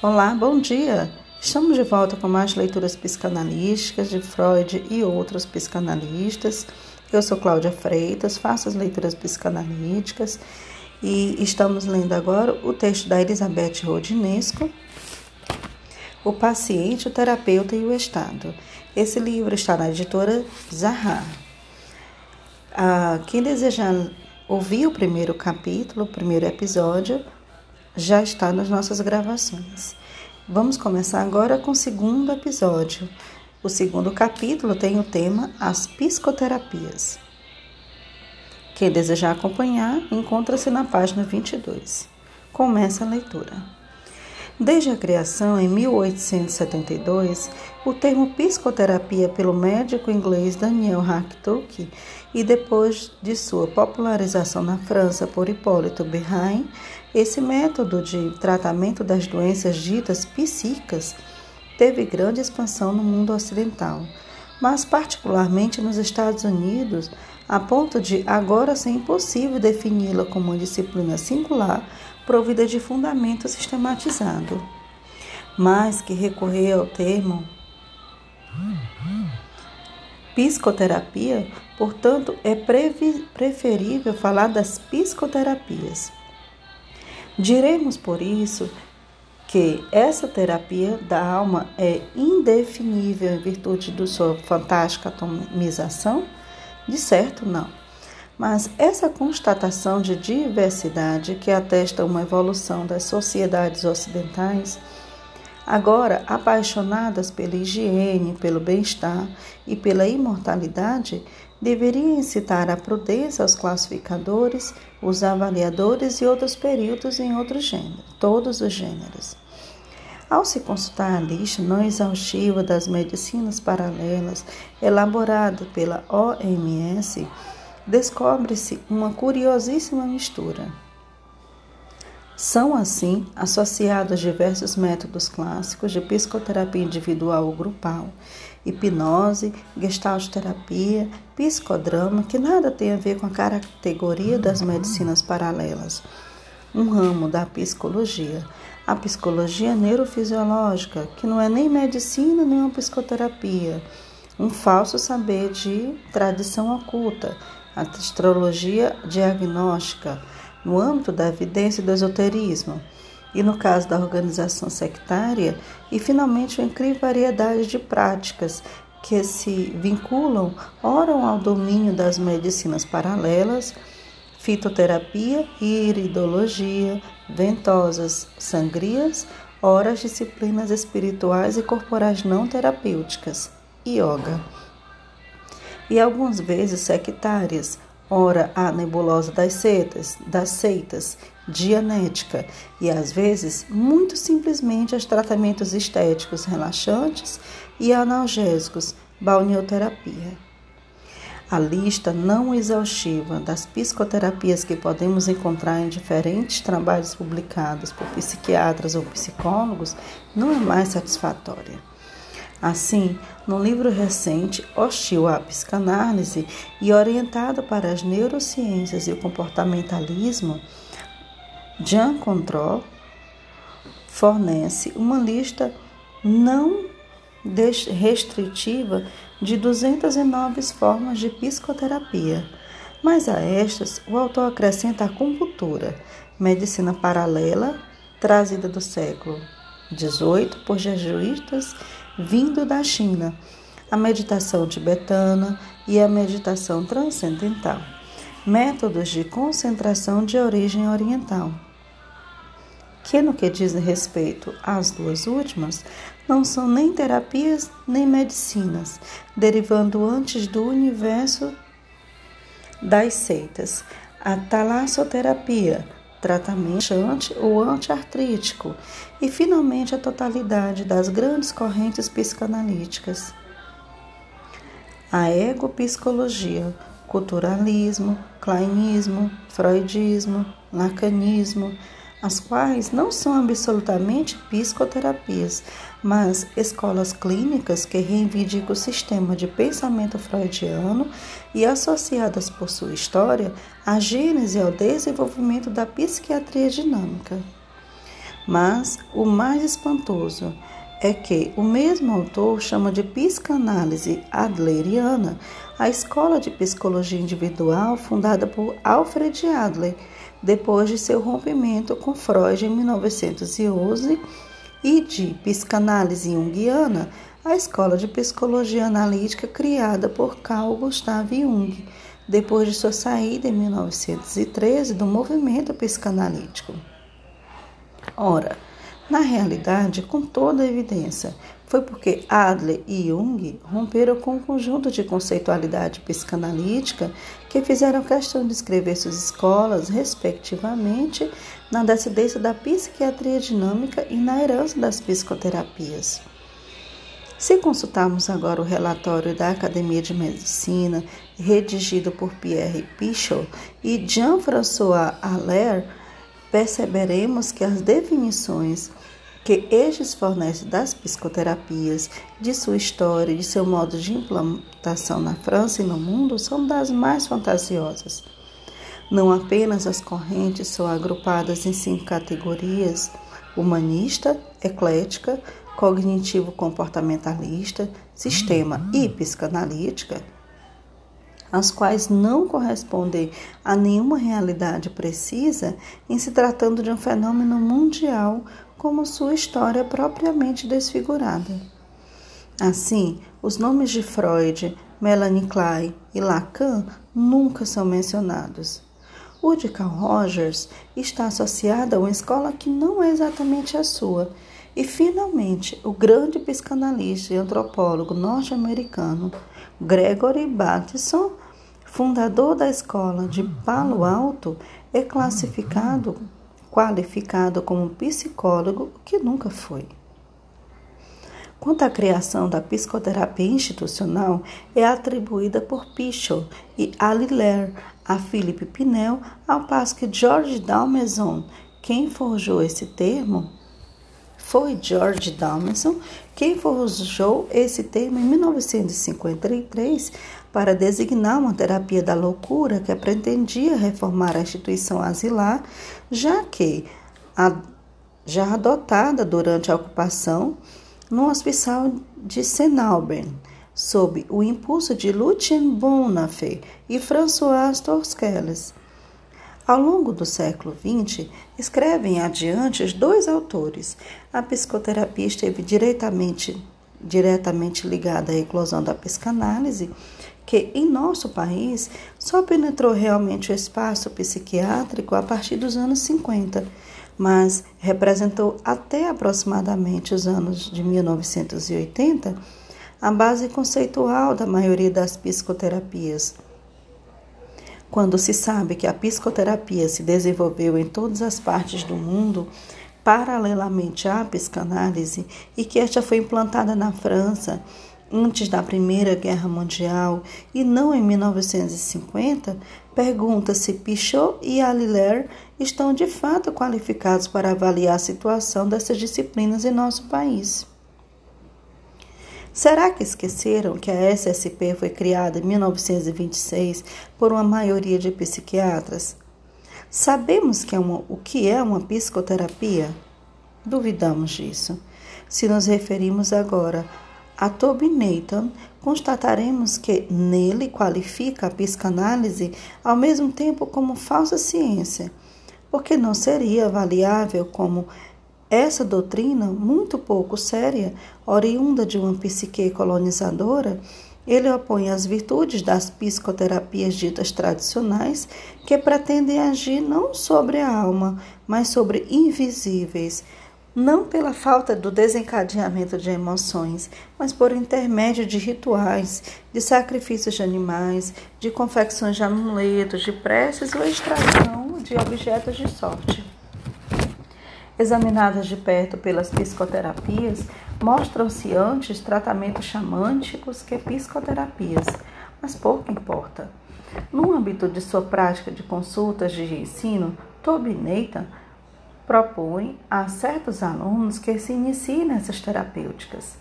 Olá, bom dia! Estamos de volta com mais leituras psicanalísticas de Freud e outros psicanalistas. Eu sou Cláudia Freitas, faço as leituras psicanalíticas e estamos lendo agora o texto da Elizabeth Rodinesco, O Paciente, o Terapeuta e o Estado. Esse livro está na editora Zahar. Ah, quem desejar ouvir o primeiro capítulo, o primeiro episódio, já está nas nossas gravações. Vamos começar agora com o segundo episódio. O segundo capítulo tem o tema As Psicoterapias. Quem desejar acompanhar, encontra-se na página 22. Começa a leitura. Desde a criação, em 1872, o termo psicoterapia pelo médico inglês Daniel Hartog e depois de sua popularização na França por Hipólito Berrain, esse método de tratamento das doenças ditas psíquicas teve grande expansão no mundo ocidental, mas particularmente nos Estados Unidos, a ponto de agora ser impossível defini-la como uma disciplina singular provida de fundamento sistematizado, mas que recorrer ao termo psicoterapia, portanto, é preferível falar das psicoterapias. Diremos por isso que essa terapia da alma é indefinível em virtude de sua fantástica atomização? De certo, não. Mas essa constatação de diversidade que atesta uma evolução das sociedades ocidentais, agora apaixonadas pela higiene, pelo bem-estar e pela imortalidade, deveria incitar a prudência aos classificadores, os avaliadores e outros períodos em outros gêneros, todos os gêneros. Ao se consultar a lista não exaustiva das medicinas paralelas elaborada pela OMS, descobre-se uma curiosíssima mistura. São, assim, associados diversos métodos clássicos de psicoterapia individual ou grupal, hipnose, gestalterapia, psicodrama, que nada tem a ver com a categoria das medicinas paralelas, um ramo da psicologia, a psicologia neurofisiológica, que não é nem medicina nem uma psicoterapia, um falso saber de tradição oculta, a astrologia diagnóstica, no âmbito da evidência do esoterismo, e no caso da organização sectária, e finalmente uma incrível variedade de práticas que se vinculam ora ao domínio das medicinas paralelas, fitoterapia iridologia, ventosas, sangrias, ora as disciplinas espirituais e corporais não terapêuticas, yoga. E algumas vezes sectárias, ora a nebulosa das seitas, das seitas, dianética, e às vezes muito simplesmente os tratamentos estéticos relaxantes e analgésicos, balneoterapia. A lista não exaustiva das psicoterapias que podemos encontrar em diferentes trabalhos publicados por psiquiatras ou psicólogos não é mais satisfatória. Assim, no livro recente Hostil à Psicanálise e orientado para as neurociências e o comportamentalismo, Jean Control fornece uma lista não restritiva de 209 formas de psicoterapia, mas a estas o autor acrescenta a acupuntura, medicina paralela trazida do século XVIII por jesuítas vindo da China, a meditação tibetana e a meditação transcendental, métodos de concentração de origem oriental. Que, no que diz respeito às duas últimas, não são nem terapias nem medicinas, derivando antes do universo das seitas. A talassoterapia, tratamento anti ou antiartrítico e, finalmente, a totalidade das grandes correntes psicanalíticas. A egopsicologia, culturalismo, kleinismo, freudismo, lacanismo, as quais não são absolutamente psicoterapias, mas escolas clínicas que reivindicam o sistema de pensamento freudiano e associadas por sua história à gênese e ao desenvolvimento da psiquiatria dinâmica. Mas o mais espantoso é que o mesmo autor chama de psicanálise adleriana a escola de psicologia individual fundada por Alfred Adler depois de seu rompimento com Freud em 1911 e de psicanálise junguiana a escola de psicologia analítica criada por Carl Gustav Jung depois de sua saída em 1913 do movimento psicanalítico. Ora, na realidade, com toda a evidência, foi porque Adler e Jung romperam com um conjunto de conceitualidade psicanalítica que fizeram questão de escrever suas escolas, respectivamente, na descendência da psiquiatria dinâmica e na herança das psicoterapias. Se consultarmos agora o relatório da Academia de Medicina, redigido por Pierre Pichot e Jean-François Allaire, perceberemos que as definições que estes fornecem das psicoterapias, de sua história de seu modo de implantação na França e no mundo são das mais fantasiosas. Não apenas as correntes são agrupadas em cinco categorias: humanista, eclética, cognitivo-comportamentalista, sistema e psicanalítica as quais não correspondem a nenhuma realidade precisa em se tratando de um fenômeno mundial como sua história propriamente desfigurada. Assim, os nomes de Freud, Melanie Klein e Lacan nunca são mencionados. O de Carl Rogers está associado a uma escola que não é exatamente a sua. E, finalmente, o grande psicanalista e antropólogo norte-americano Gregory Bateson, fundador da escola de Palo Alto, é classificado, qualificado como psicólogo, que nunca foi. Quanto à criação da psicoterapia institucional, é atribuída por Pichot e Aliler a Philippe Pinel, ao passo que George Dalmaison, quem forjou esse termo, foi George Dalmason quem forjou esse termo em 1953 para designar uma terapia da loucura que pretendia reformar a instituição asilar, já que a, já adotada durante a ocupação no hospital de Senalbern, sob o impulso de Lucien Bonafé e François Torskelles. Ao longo do século XX, escrevem adiante dois autores. A psicoterapia esteve diretamente, diretamente ligada à eclosão da psicanálise, que em nosso país só penetrou realmente o espaço psiquiátrico a partir dos anos 50, mas representou até aproximadamente os anos de 1980 a base conceitual da maioria das psicoterapias quando se sabe que a psicoterapia se desenvolveu em todas as partes do mundo, paralelamente à psicanálise, e que esta foi implantada na França antes da Primeira Guerra Mundial e não em 1950, pergunta se Pichot e Aliler estão de fato qualificados para avaliar a situação dessas disciplinas em nosso país. Será que esqueceram que a SSP foi criada em 1926 por uma maioria de psiquiatras? Sabemos que é uma, o que é uma psicoterapia? Duvidamos disso. Se nos referimos agora a Toby Nathan, constataremos que nele qualifica a psicanálise ao mesmo tempo como falsa ciência, porque não seria avaliável como essa doutrina, muito pouco séria, oriunda de uma psique colonizadora, ele opõe as virtudes das psicoterapias ditas tradicionais, que pretendem agir não sobre a alma, mas sobre invisíveis, não pela falta do desencadeamento de emoções, mas por intermédio de rituais, de sacrifícios de animais, de confecções de amuletos, de preces ou extração de objetos de sorte examinadas de perto pelas psicoterapias, mostram-se antes tratamentos xamânticos que psicoterapias, mas pouco importa. No âmbito de sua prática de consultas de ensino, Toby Nathan propõe a certos alunos que se iniciem nessas terapêuticas.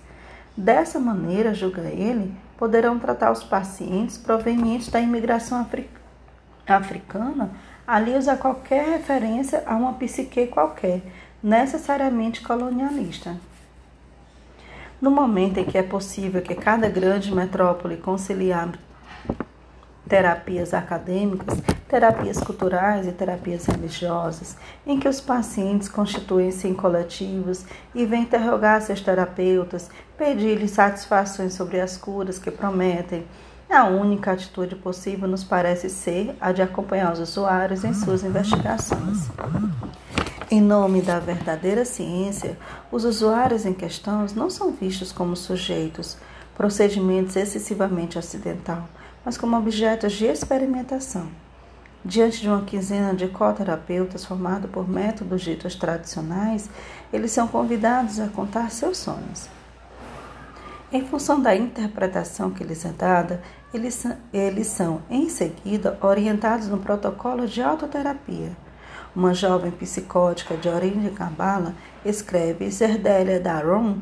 Dessa maneira, julga ele, poderão tratar os pacientes provenientes da imigração africana, alios a qualquer referência a uma psique qualquer, necessariamente colonialista. No momento em que é possível que cada grande metrópole conciliar terapias acadêmicas, terapias culturais e terapias religiosas, em que os pacientes constituem-se em coletivos e vêm interrogar seus terapeutas, pedir-lhes satisfações sobre as curas que prometem. A única atitude possível nos parece ser a de acompanhar os usuários em suas investigações. Em nome da verdadeira ciência, os usuários em questão não são vistos como sujeitos, procedimentos excessivamente ocidental, mas como objetos de experimentação. Diante de uma quinzena de coterapeutas formada por métodos ditos tradicionais, eles são convidados a contar seus sonhos. Em função da interpretação que lhes é dada, eles, eles são, em seguida, orientados no protocolo de autoterapia. Uma jovem psicótica de origem Cabala escreve Zerdélia Daron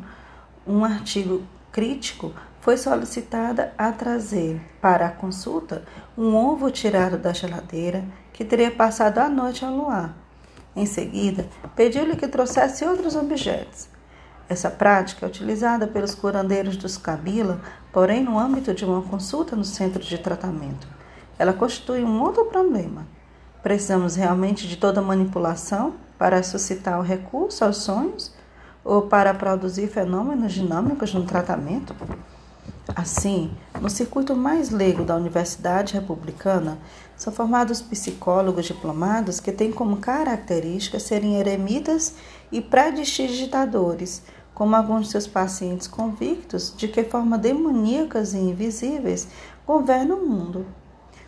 um artigo crítico foi solicitada a trazer para a consulta um ovo tirado da geladeira que teria passado a noite ao luar. Em seguida, pediu-lhe que trouxesse outros objetos. Essa prática é utilizada pelos curandeiros dos Kabila, porém no âmbito de uma consulta no centro de tratamento. Ela constitui um outro problema. Precisamos realmente de toda manipulação para suscitar o recurso aos sonhos ou para produzir fenômenos dinâmicos no tratamento? Assim, no circuito mais leigo da Universidade Republicana, são formados psicólogos diplomados que têm como característica serem eremitas e predidigitadores, como alguns de seus pacientes convictos de que forma demoníacas e invisíveis governam o mundo.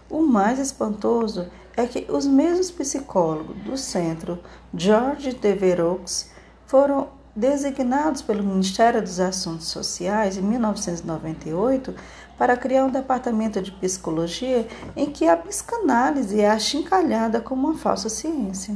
O mais espantoso é que os mesmos psicólogos do centro George Deveroux foram designados pelo Ministério dos Assuntos Sociais em 1998 para criar um departamento de psicologia em que a psicanálise é achincalhada como uma falsa ciência.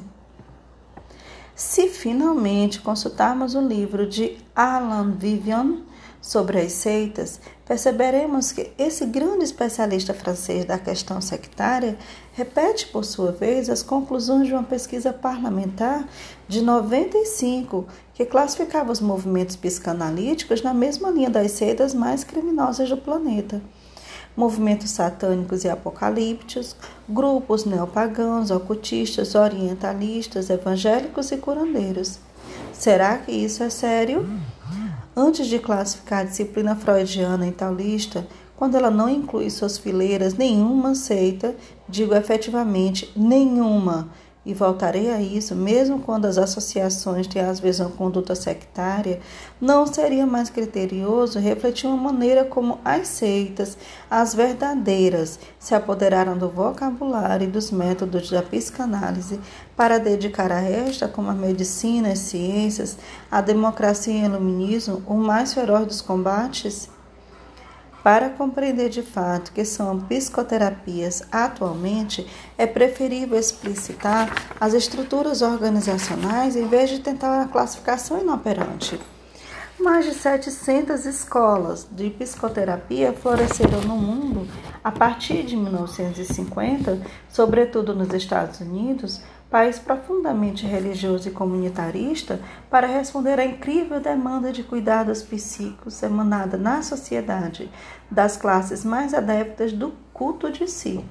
Se finalmente consultarmos o livro de Alan Vivian sobre as seitas, perceberemos que esse grande especialista francês da questão sectária repete, por sua vez, as conclusões de uma pesquisa parlamentar de 95, que classificava os movimentos psicanalíticos na mesma linha das seitas mais criminosas do planeta. Movimentos satânicos e apocalípticos, grupos neopagãos, ocultistas, orientalistas, evangélicos e curandeiros. Será que isso é sério? Antes de classificar a disciplina freudiana em tal lista, quando ela não inclui suas fileiras nenhuma seita, digo efetivamente nenhuma, e voltarei a isso, mesmo quando as associações têm às vezes uma conduta sectária, não seria mais criterioso refletir uma maneira como as seitas, as verdadeiras, se apoderaram do vocabulário e dos métodos da psicanálise para dedicar a esta, como a medicina, as ciências, a democracia e o iluminismo, o mais feroz dos combates? Para compreender de fato que são psicoterapias atualmente, é preferível explicitar as estruturas organizacionais em vez de tentar a classificação inoperante. Mais de 700 escolas de psicoterapia floresceram no mundo a partir de 1950, sobretudo nos Estados Unidos, país profundamente religioso e comunitarista, para responder à incrível demanda de cuidados psíquicos emanada na sociedade das classes mais adeptas do culto de si.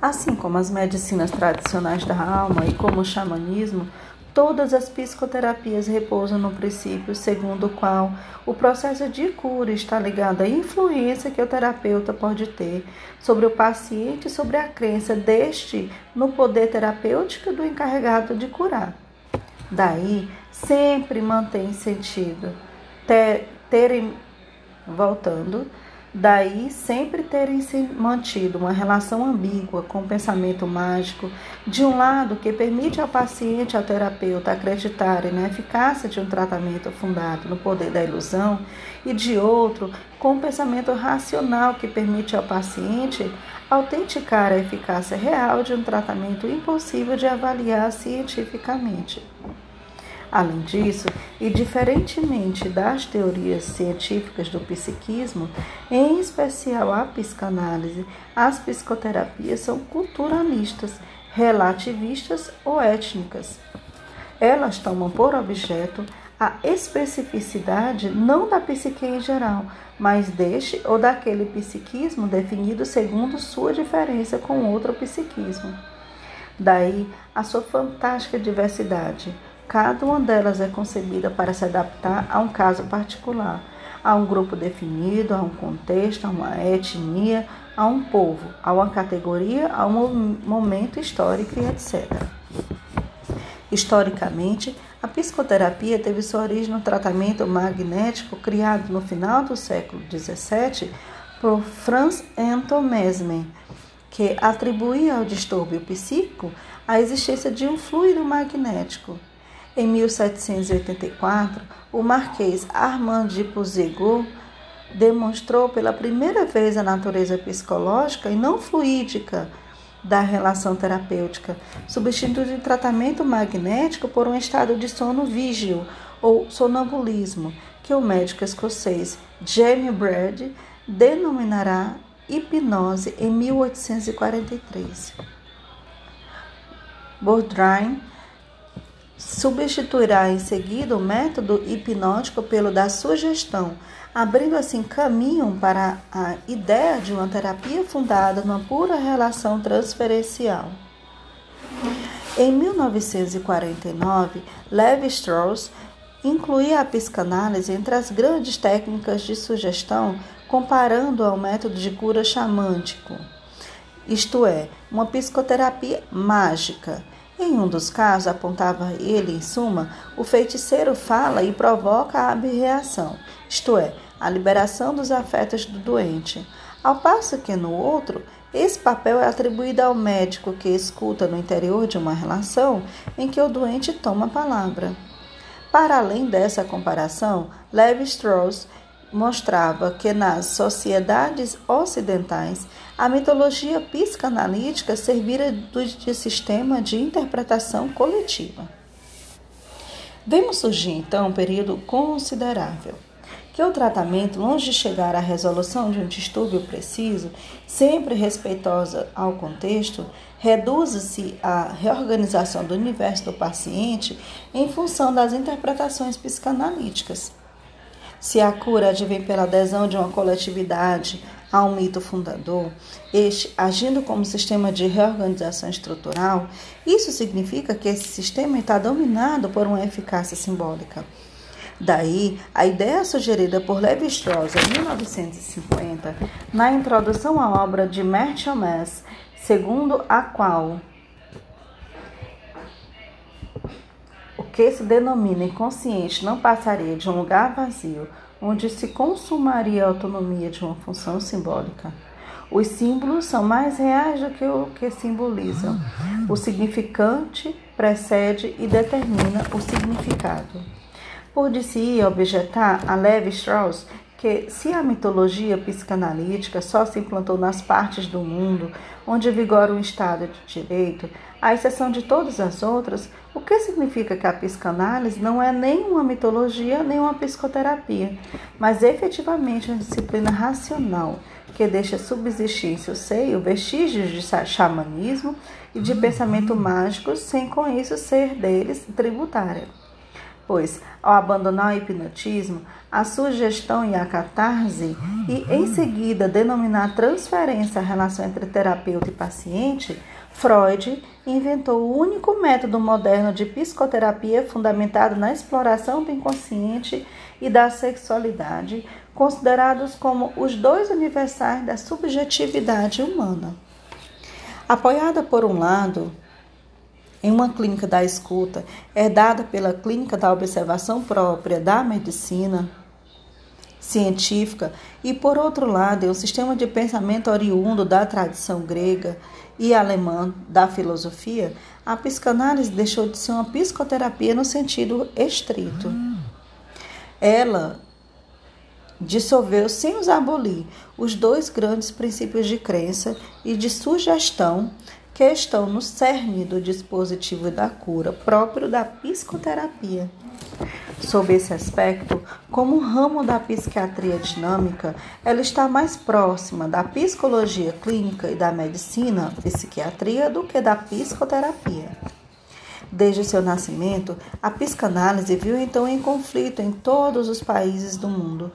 Assim como as medicinas tradicionais da alma e como o xamanismo, Todas as psicoterapias repousam no princípio segundo o qual o processo de cura está ligado à influência que o terapeuta pode ter sobre o paciente e sobre a crença deste no poder terapêutico do encarregado de curar. Daí, sempre mantém sentido ter, terem, voltando, Daí sempre terem se mantido uma relação ambígua com o pensamento mágico, de um lado que permite ao paciente ao terapeuta acreditarem na eficácia de um tratamento fundado no poder da ilusão, e de outro, com o pensamento racional que permite ao paciente autenticar a eficácia real de um tratamento impossível de avaliar cientificamente. Além disso, e diferentemente das teorias científicas do psiquismo, em especial a psicanálise, as psicoterapias são culturalistas, relativistas ou étnicas. Elas tomam por objeto a especificidade não da psique em geral, mas deste ou daquele psiquismo definido segundo sua diferença com outro psiquismo. Daí a sua fantástica diversidade. Cada uma delas é concebida para se adaptar a um caso particular, a um grupo definido, a um contexto, a uma etnia, a um povo, a uma categoria, a um momento histórico e etc. Historicamente, a psicoterapia teve sua origem no tratamento magnético criado no final do século XVII por Franz Anton Mesmer, que atribuía ao distúrbio psíquico a existência de um fluido magnético. Em 1784, o marquês Armand de Puységur demonstrou pela primeira vez a natureza psicológica e não fluídica da relação terapêutica, substituindo o tratamento magnético por um estado de sono vígio ou sonambulismo, que o médico escocês Jamie Brad denominará hipnose em 1843. Bourdain substituirá em seguida o método hipnótico pelo da sugestão, abrindo assim caminho para a ideia de uma terapia fundada numa pura relação transferencial. Em 1949, Levi Strauss incluía a psicanálise entre as grandes técnicas de sugestão, comparando ao método de cura xamântico, isto é, uma psicoterapia mágica. Em um dos casos, apontava ele, em suma, o feiticeiro fala e provoca a abreação, isto é, a liberação dos afetos do doente. Ao passo que no outro, esse papel é atribuído ao médico que escuta no interior de uma relação em que o doente toma a palavra. Para além dessa comparação, Levi Strauss mostrava que nas sociedades ocidentais a mitologia psicanalítica servira de sistema de interpretação coletiva. Vemos surgir então um período considerável que o tratamento, longe de chegar à resolução de um distúrbio preciso, sempre respeitosa ao contexto, reduz-se à reorganização do universo do paciente em função das interpretações psicanalíticas. Se a cura advém pela adesão de uma coletividade a um mito fundador, este agindo como sistema de reorganização estrutural, isso significa que esse sistema está dominado por uma eficácia simbólica. Daí, a ideia sugerida por Levi Strauss em 1950, na introdução à obra de Mass, segundo a qual o que se denomina inconsciente não passaria de um lugar vazio, onde se consumaria a autonomia de uma função simbólica. Os símbolos são mais reais do que o que simbolizam. O significante precede e determina o significado. Por-se-ia objetar a Levi Strauss que, se a mitologia psicanalítica só se implantou nas partes do mundo onde vigora um Estado de direito, à exceção de todas as outras, o que significa que a psicanálise não é nem uma mitologia nem uma psicoterapia, mas efetivamente uma disciplina racional que deixa subsistir em seu seio vestígios de xamanismo e de pensamento mágico, sem com isso ser deles tributária. Pois, ao abandonar o hipnotismo, a sugestão e a catarse, e em seguida denominar transferência a relação entre terapeuta e paciente, Freud inventou o único método moderno de psicoterapia fundamentado na exploração do inconsciente e da sexualidade, considerados como os dois universais da subjetividade humana. Apoiada por um lado em uma clínica da escuta, herdada pela clínica da observação própria da medicina científica, e por outro lado, em um sistema de pensamento oriundo da tradição grega e alemã da filosofia, a psicanálise deixou de ser uma psicoterapia no sentido estrito. Ela dissolveu, sem os abolir, os dois grandes princípios de crença e de sugestão que estão no cerne do dispositivo da cura próprio da psicoterapia. Sob esse aspecto, como ramo da psiquiatria dinâmica, ela está mais próxima da psicologia clínica e da medicina, psiquiatria, do que da psicoterapia. Desde seu nascimento, a psicanálise viu então em conflito em todos os países do mundo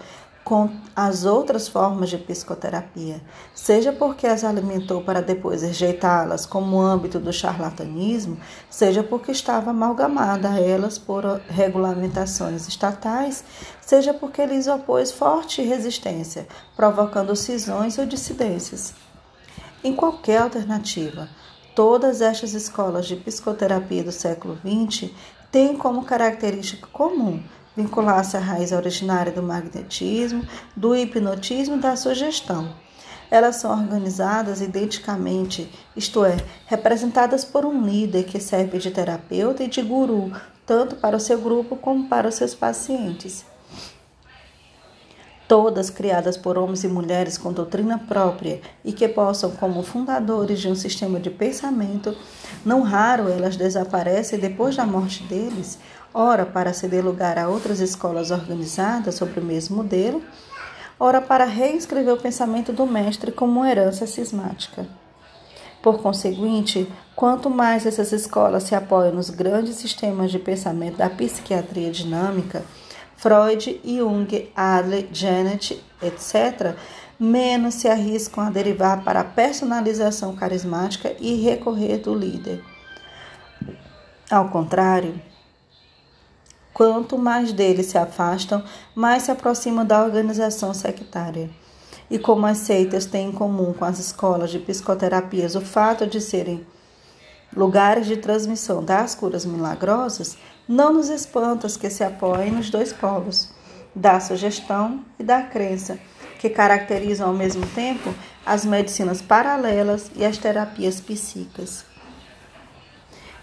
com as outras formas de psicoterapia, seja porque as alimentou para depois rejeitá-las como âmbito do charlatanismo, seja porque estava amalgamada a elas por regulamentações estatais, seja porque lhes opôs forte resistência, provocando cisões ou dissidências. Em qualquer alternativa, todas estas escolas de psicoterapia do século XX têm como característica comum vincular-se à raiz originária do magnetismo, do hipnotismo e da sugestão. Elas são organizadas identicamente, isto é, representadas por um líder que serve de terapeuta e de guru, tanto para o seu grupo como para os seus pacientes. Todas criadas por homens e mulheres com doutrina própria e que possam, como fundadores de um sistema de pensamento, não raro elas desaparecem depois da morte deles ora para ceder lugar a outras escolas organizadas sobre o mesmo modelo, ora para reescrever o pensamento do mestre como uma herança cismática. Por conseguinte, quanto mais essas escolas se apoiam nos grandes sistemas de pensamento da psiquiatria dinâmica, Freud, Jung, Adler, Janet, etc., menos se arriscam a derivar para a personalização carismática e recorrer do líder. Ao contrário, Quanto mais deles se afastam, mais se aproximam da organização sectária. E como as seitas têm em comum com as escolas de psicoterapias o fato de serem lugares de transmissão das curas milagrosas, não nos espantas que se apoiem nos dois polos, da sugestão e da crença, que caracterizam ao mesmo tempo as medicinas paralelas e as terapias psíquicas.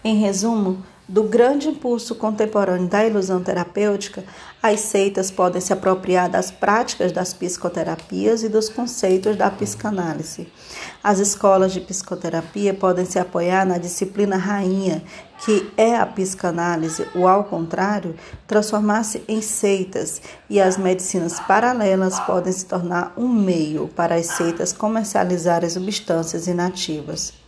Em resumo, do grande impulso contemporâneo da ilusão terapêutica, as seitas podem se apropriar das práticas das psicoterapias e dos conceitos da psicanálise. As escolas de psicoterapia podem se apoiar na disciplina rainha, que é a psicanálise, ou ao contrário, transformar-se em seitas, e as medicinas paralelas podem se tornar um meio para as seitas comercializarem substâncias inativas.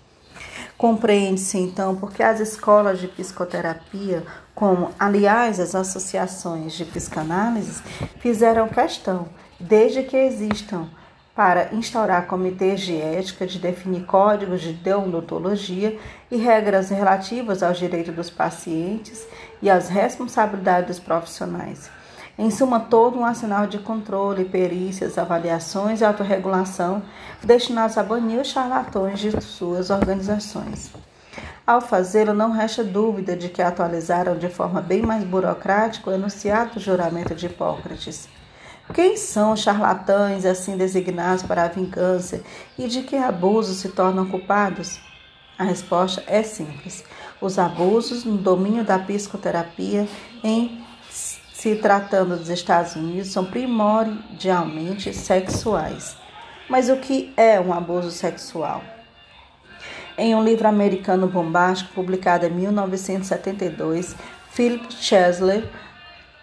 Compreende-se então porque as escolas de psicoterapia, como aliás as associações de psicanálise, fizeram questão, desde que existam, para instaurar comitês de ética, de definir códigos de deontologia e regras relativas aos direitos dos pacientes e às responsabilidades dos profissionais. Em suma, todo um arsenal de controle, perícias, avaliações e autorregulação destinados a banir os charlatões de suas organizações. Ao fazê-lo, não resta dúvida de que atualizaram de forma bem mais burocrática o enunciado do juramento de Hipócrates. Quem são os charlatães assim designados para a vingança e de que abusos se tornam culpados? A resposta é simples: os abusos no domínio da psicoterapia em se tratando dos Estados Unidos, são primordialmente sexuais. Mas o que é um abuso sexual? Em um livro americano bombástico publicado em 1972, Philip Chesler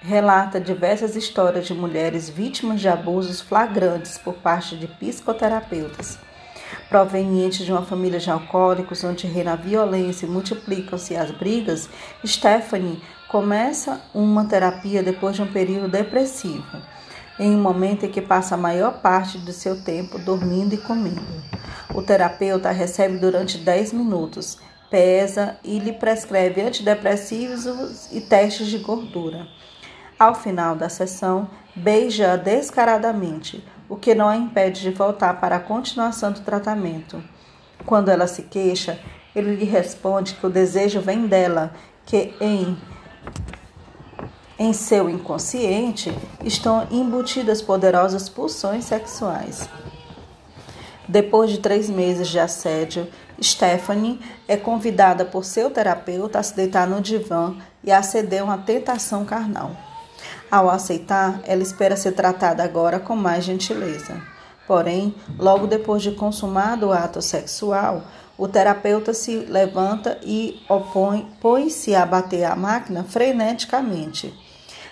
relata diversas histórias de mulheres vítimas de abusos flagrantes por parte de psicoterapeutas. Provenientes de uma família de alcoólicos onde reina a violência e multiplicam-se as brigas, Stephanie começa uma terapia depois de um período depressivo, em um momento em que passa a maior parte do seu tempo dormindo e comendo. O terapeuta recebe durante 10 minutos, pesa e lhe prescreve antidepressivos e testes de gordura. Ao final da sessão, beija-a descaradamente, o que não a impede de voltar para a continuação do tratamento. Quando ela se queixa, ele lhe responde que o desejo vem dela, que em em seu inconsciente estão embutidas poderosas pulsões sexuais. Depois de três meses de assédio, Stephanie é convidada por seu terapeuta a se deitar no divã e a ceder uma tentação carnal. Ao aceitar, ela espera ser tratada agora com mais gentileza. Porém, logo depois de consumado o ato sexual, o terapeuta se levanta e opõe, põe-se a bater a máquina freneticamente.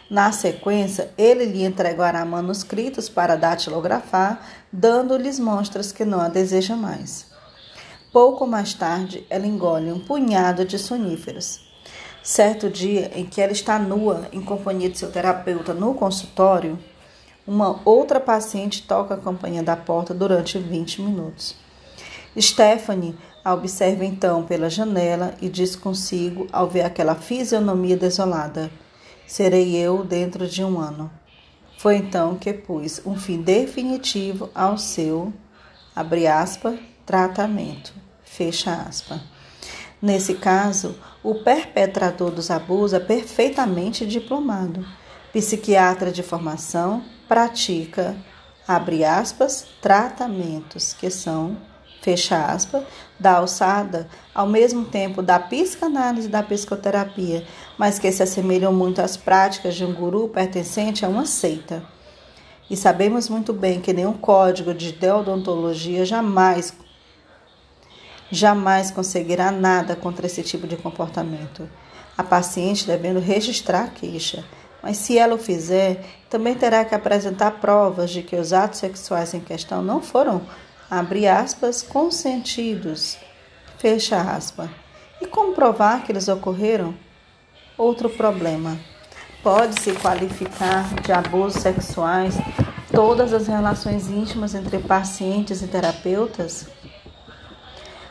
Na sequência, ele lhe entregará manuscritos para datilografar, dando-lhes mostras que não a deseja mais. Pouco mais tarde, ela engole um punhado de soníferos. Certo dia em que ela está nua em companhia de seu terapeuta no consultório, uma outra paciente toca a campainha da porta durante 20 minutos. Stephanie a observa então pela janela e diz consigo ao ver aquela fisionomia desolada: Serei eu dentro de um ano. Foi então que pus um fim definitivo ao seu, abre aspas, tratamento, fecha aspas. Nesse caso, o perpetrador dos abusos é perfeitamente diplomado, psiquiatra de formação, pratica, abre aspas, tratamentos que são, fecha aspas, da alçada, ao mesmo tempo da psicanálise e da psicoterapia, mas que se assemelham muito às práticas de um guru pertencente a uma seita. E sabemos muito bem que nenhum código de deodontologia jamais jamais conseguirá nada contra esse tipo de comportamento. A paciente devendo registrar a queixa, mas se ela o fizer, também terá que apresentar provas de que os atos sexuais em questão não foram, abre aspas, consentidos, fecha aspas. E comprovar que eles ocorreram? Outro problema. Pode-se qualificar de abusos sexuais todas as relações íntimas entre pacientes e terapeutas?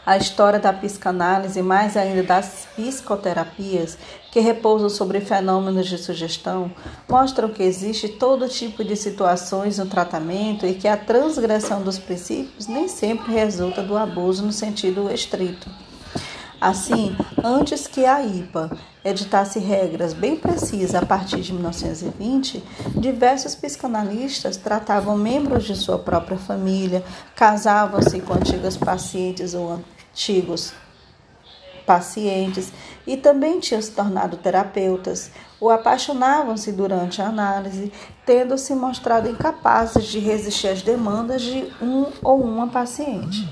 A história da psicanálise, mais ainda das psicoterapias, que repousam sobre fenômenos de sugestão, mostram que existe todo tipo de situações no tratamento e que a transgressão dos princípios nem sempre resulta do abuso no sentido estrito. Assim, antes que a IPA editasse regras bem precisas a partir de 1920, diversos psicanalistas tratavam membros de sua própria família, casavam-se com antigas pacientes ou antigos pacientes e também tinham se tornado terapeutas, ou apaixonavam-se durante a análise, tendo se mostrado incapazes de resistir às demandas de um ou uma paciente.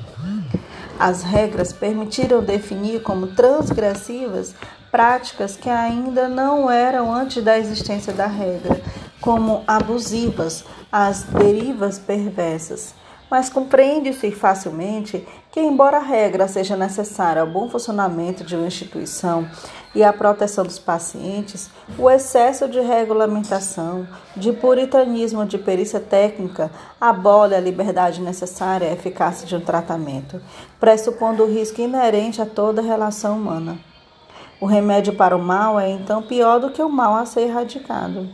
As regras permitiram definir como transgressivas práticas que ainda não eram antes da existência da regra, como abusivas, as derivas perversas. Mas compreende-se facilmente que, embora a regra seja necessária ao bom funcionamento de uma instituição e à proteção dos pacientes, o excesso de regulamentação, de puritanismo de perícia técnica abole a liberdade necessária à eficácia de um tratamento, pressupondo o risco inerente a toda relação humana. O remédio para o mal é então pior do que o mal a ser erradicado.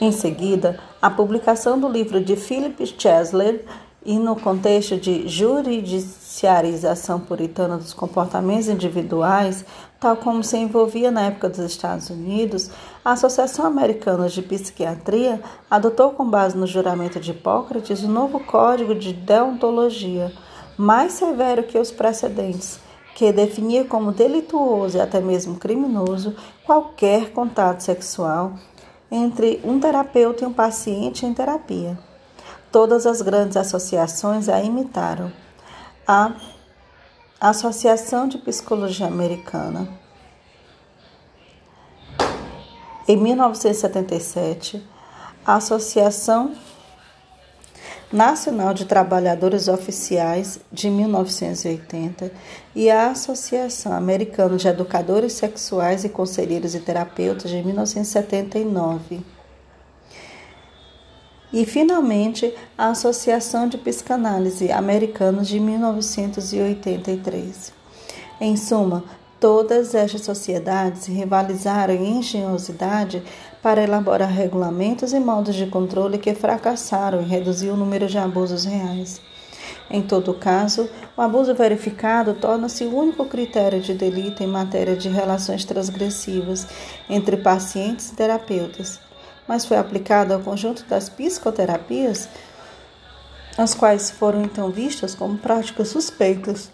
Em seguida, a publicação do livro de Philip Chesler e no contexto de juridiciarização puritana dos comportamentos individuais, tal como se envolvia na época dos Estados Unidos, a Associação Americana de Psiquiatria adotou com base no juramento de Hipócrates o um novo código de deontologia, mais severo que os precedentes, que definia como delituoso e até mesmo criminoso qualquer contato sexual entre um terapeuta e um paciente em terapia. Todas as grandes associações a imitaram. A Associação de Psicologia Americana. Em 1977, a Associação Nacional de Trabalhadores Oficiais de 1980 e a Associação Americana de Educadores Sexuais e Conselheiros e Terapeutas de 1979. E, finalmente, a Associação de Psicanálise Americanos de 1983. Em suma, Todas estas sociedades rivalizaram em engenhosidade para elaborar regulamentos e modos de controle que fracassaram em reduzir o número de abusos reais. Em todo caso, o abuso verificado torna-se o único critério de delito em matéria de relações transgressivas entre pacientes e terapeutas, mas foi aplicado ao conjunto das psicoterapias, as quais foram então vistas como práticas suspeitas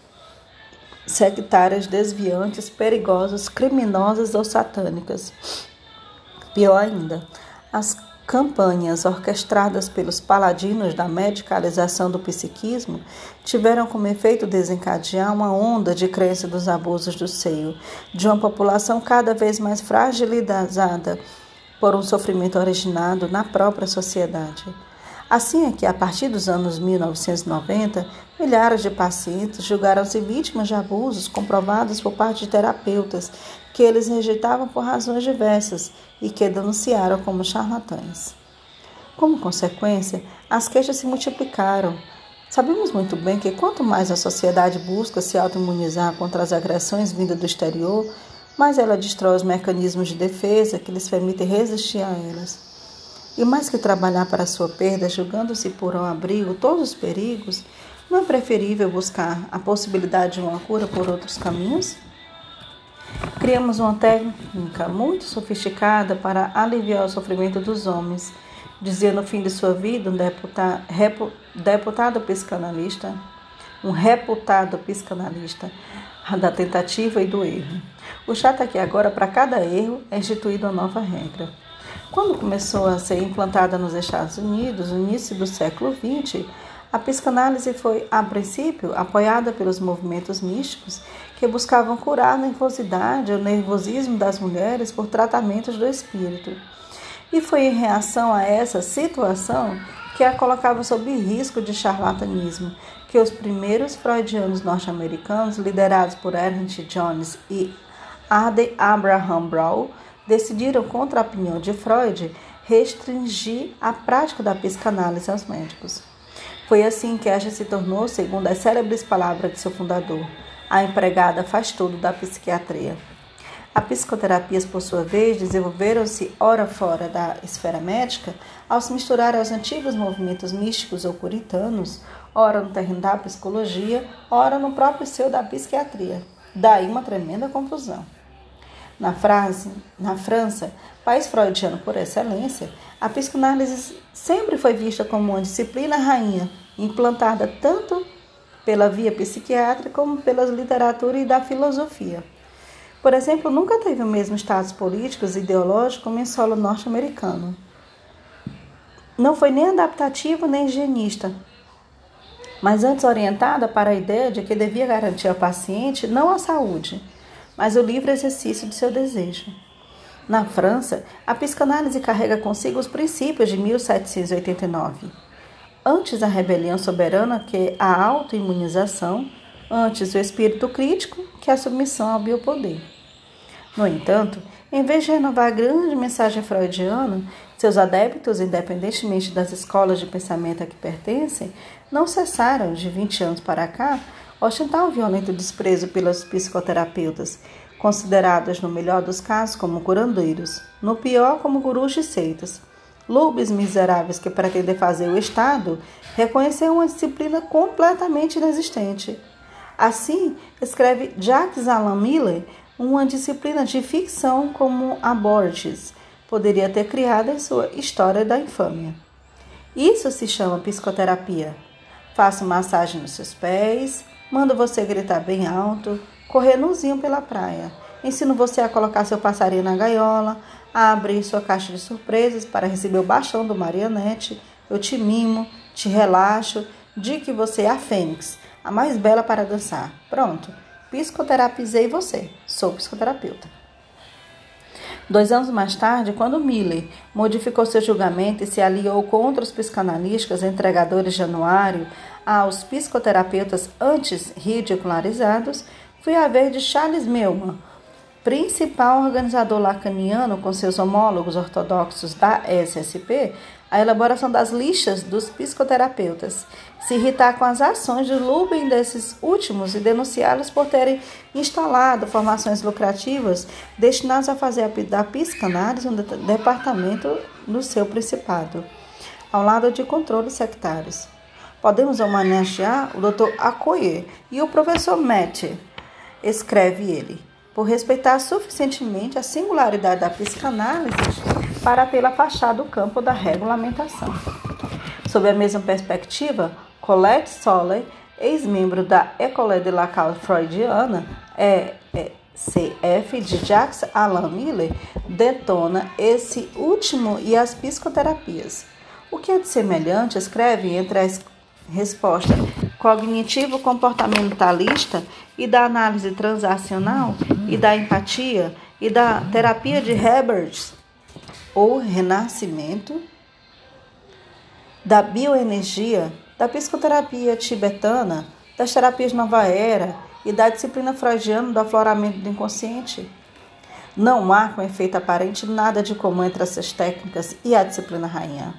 sectárias desviantes, perigosas, criminosas ou satânicas. Pior ainda, as campanhas orquestradas pelos paladinos da medicalização do psiquismo tiveram como efeito desencadear uma onda de crença dos abusos do seio de uma população cada vez mais fragilizada por um sofrimento originado na própria sociedade. Assim é que, a partir dos anos 1990, milhares de pacientes julgaram-se vítimas de abusos comprovados por parte de terapeutas que eles rejeitavam por razões diversas e que denunciaram como charlatães. Como consequência, as queixas se multiplicaram. Sabemos muito bem que quanto mais a sociedade busca se autoimunizar contra as agressões vindas do exterior, mais ela destrói os mecanismos de defesa que lhes permitem resistir a elas. E mais que trabalhar para sua perda, julgando-se por um abrigo todos os perigos, não é preferível buscar a possibilidade de uma cura por outros caminhos? Criamos uma técnica muito sofisticada para aliviar o sofrimento dos homens, dizia no fim de sua vida um deputado, repu, deputado psicanalista, um reputado psicanalista da tentativa e do erro. O chato é que agora, para cada erro, é instituída uma nova regra. Quando começou a ser implantada nos Estados Unidos, no início do século XX, a psicanálise foi, a princípio, apoiada pelos movimentos místicos que buscavam curar a nervosidade ou nervosismo das mulheres por tratamentos do espírito. E foi em reação a essa situação que a colocava sob risco de charlatanismo que os primeiros freudianos norte-americanos, liderados por Ernest Jones e Arden Abraham Brown, decidiram, contra a opinião de Freud, restringir a prática da psicanálise aos médicos. Foi assim que esta se tornou, segundo as célebres palavras de seu fundador, a empregada faz tudo da psiquiatria. As psicoterapias, por sua vez, desenvolveram-se ora fora da esfera médica ao se misturar aos antigos movimentos místicos ou puritanos, ora no terreno da psicologia, ora no próprio seu da psiquiatria. Daí uma tremenda confusão. Na, frase, na França, país freudiano por excelência, a psicanálise sempre foi vista como uma disciplina rainha, implantada tanto pela via psiquiátrica como pela literatura e da filosofia. Por exemplo, nunca teve o mesmo status político e ideológico como em solo norte-americano. Não foi nem adaptativo nem higienista, mas antes orientada para a ideia de que devia garantir ao paciente não a saúde, mas o livre exercício de seu desejo. Na França, a psicanálise carrega consigo os princípios de 1789. Antes a rebelião soberana que a autoimunização, antes o espírito crítico que a submissão ao biopoder. No entanto, em vez de renovar a grande mensagem freudiana, seus adeptos, independentemente das escolas de pensamento a que pertencem, não cessaram, de 20 anos para cá, ostentar um violento desprezo pelos psicoterapeutas, considerados no melhor dos casos como curandeiros, no pior como gurus de seitas. Lubes miseráveis que pretendem fazer o Estado reconhecer uma disciplina completamente inexistente. Assim, escreve Jacques Alan Miller, uma disciplina de ficção como a Borges poderia ter criado em sua História da Infâmia. Isso se chama psicoterapia. Faço massagem nos seus pés, Mando você gritar bem alto, correr nuzinho pela praia. Ensino você a colocar seu passarinho na gaiola, a abrir sua caixa de surpresas para receber o baixão do marionete. Eu te mimo, te relaxo, digo que você é a fênix, a mais bela para dançar. Pronto, psicoterapizei você. Sou psicoterapeuta. Dois anos mais tarde, quando Miller modificou seu julgamento e se aliou contra os psicanalistas entregadores de anuário aos psicoterapeutas antes ridicularizados, foi a vez de Charles Melman, principal organizador lacaniano com seus homólogos ortodoxos da SSP, a elaboração das listas dos psicoterapeutas, se irritar com as ações de Lubin desses últimos e denunciá-los por terem instalado formações lucrativas destinadas a fazer da psicanálise um departamento no seu principado, ao lado de controles sectários. Podemos homenagear o Dr. Akoye e o professor Matt, escreve ele, por respeitar suficientemente a singularidade da psicanálise para tê-la afastado do campo da regulamentação. Sob a mesma perspectiva, Colette Soller, ex-membro da École de la Cause Freudiana, é, é CF de Jacques Alan Miller, detona esse último e as psicoterapias. O que é de semelhante, escreve entre as resposta cognitivo-comportamentalista e da análise transacional e da empatia e da terapia de Herbert ou renascimento da bioenergia, da psicoterapia tibetana, das terapias nova era e da disciplina freudiana do afloramento do inconsciente. Não há, com efeito aparente, nada de comum entre essas técnicas e a disciplina rainha.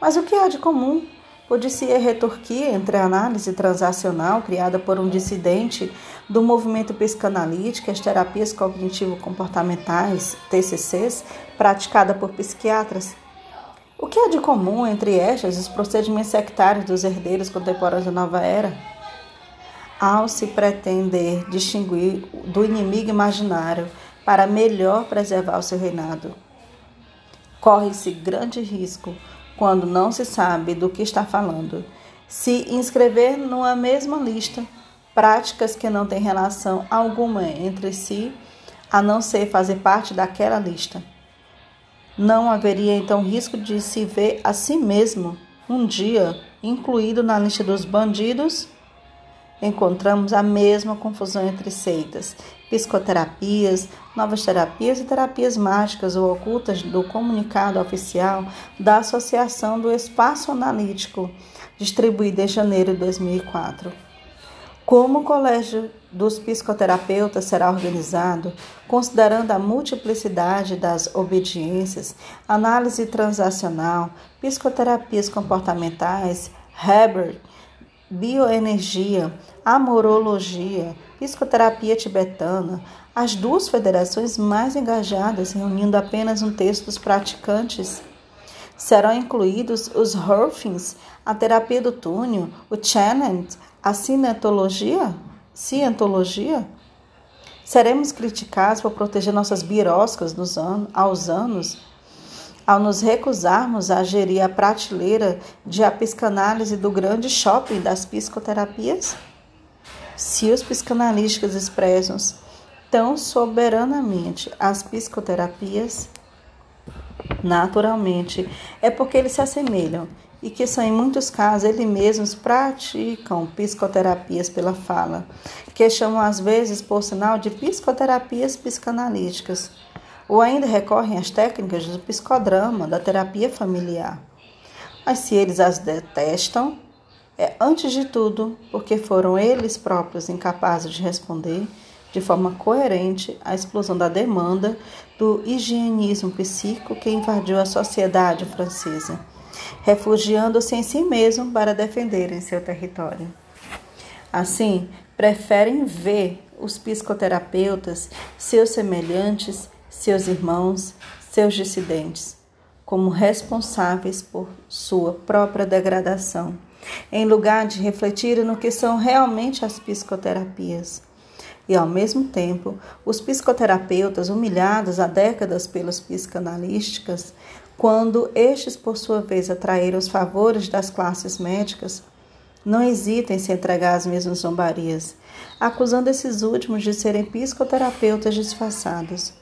Mas o que há de comum? Pode-se retorquir entre a análise transacional criada por um dissidente do movimento psicanalítico e as terapias cognitivo-comportamentais, TCCs, praticada por psiquiatras. O que há de comum entre estas os procedimentos sectários dos herdeiros contemporâneos da nova era? Ao se pretender distinguir do inimigo imaginário para melhor preservar o seu reinado, corre-se grande risco quando não se sabe do que está falando, se inscrever numa mesma lista práticas que não têm relação alguma entre si, a não ser fazer parte daquela lista. Não haveria então risco de se ver a si mesmo um dia incluído na lista dos bandidos? Encontramos a mesma confusão entre seitas, psicoterapias, novas terapias e terapias mágicas ou ocultas do comunicado oficial da Associação do Espaço Analítico, distribuído em janeiro de 2004. Como o Colégio dos Psicoterapeutas será organizado, considerando a multiplicidade das obediências, análise transacional, psicoterapias comportamentais, Herbert, bioenergia, amorologia, psicoterapia tibetana, as duas federações mais engajadas, reunindo apenas um terço dos praticantes. Serão incluídos os Hurfings, a terapia do túnel, o Channel, a cientologia? Cientologia? Seremos criticados por proteger nossas biroscas nos anos, aos anos, ao nos recusarmos a gerir a prateleira de a psicanálise do grande shopping das psicoterapias? Se os psicanalistas expressam tão soberanamente as psicoterapias, naturalmente é porque eles se assemelham e que são, em muitos casos, eles mesmos praticam psicoterapias pela fala, que chamam às vezes, por sinal, de psicoterapias psicanalíticas, ou ainda recorrem às técnicas do psicodrama, da terapia familiar. Mas se eles as detestam, é antes de tudo porque foram eles próprios incapazes de responder de forma coerente à explosão da demanda do higienismo psíquico que invadiu a sociedade francesa refugiando-se em si mesmo para defenderem seu território. Assim, preferem ver os psicoterapeutas, seus semelhantes, seus irmãos, seus dissidentes, como responsáveis por sua própria degradação, em lugar de refletir no que são realmente as psicoterapias. E, ao mesmo tempo, os psicoterapeutas, humilhados há décadas pelos psicanalísticas, quando estes, por sua vez, atraíram os favores das classes médicas, não hesitem em se entregar às mesmas zombarias, acusando esses últimos de serem psicoterapeutas disfarçados.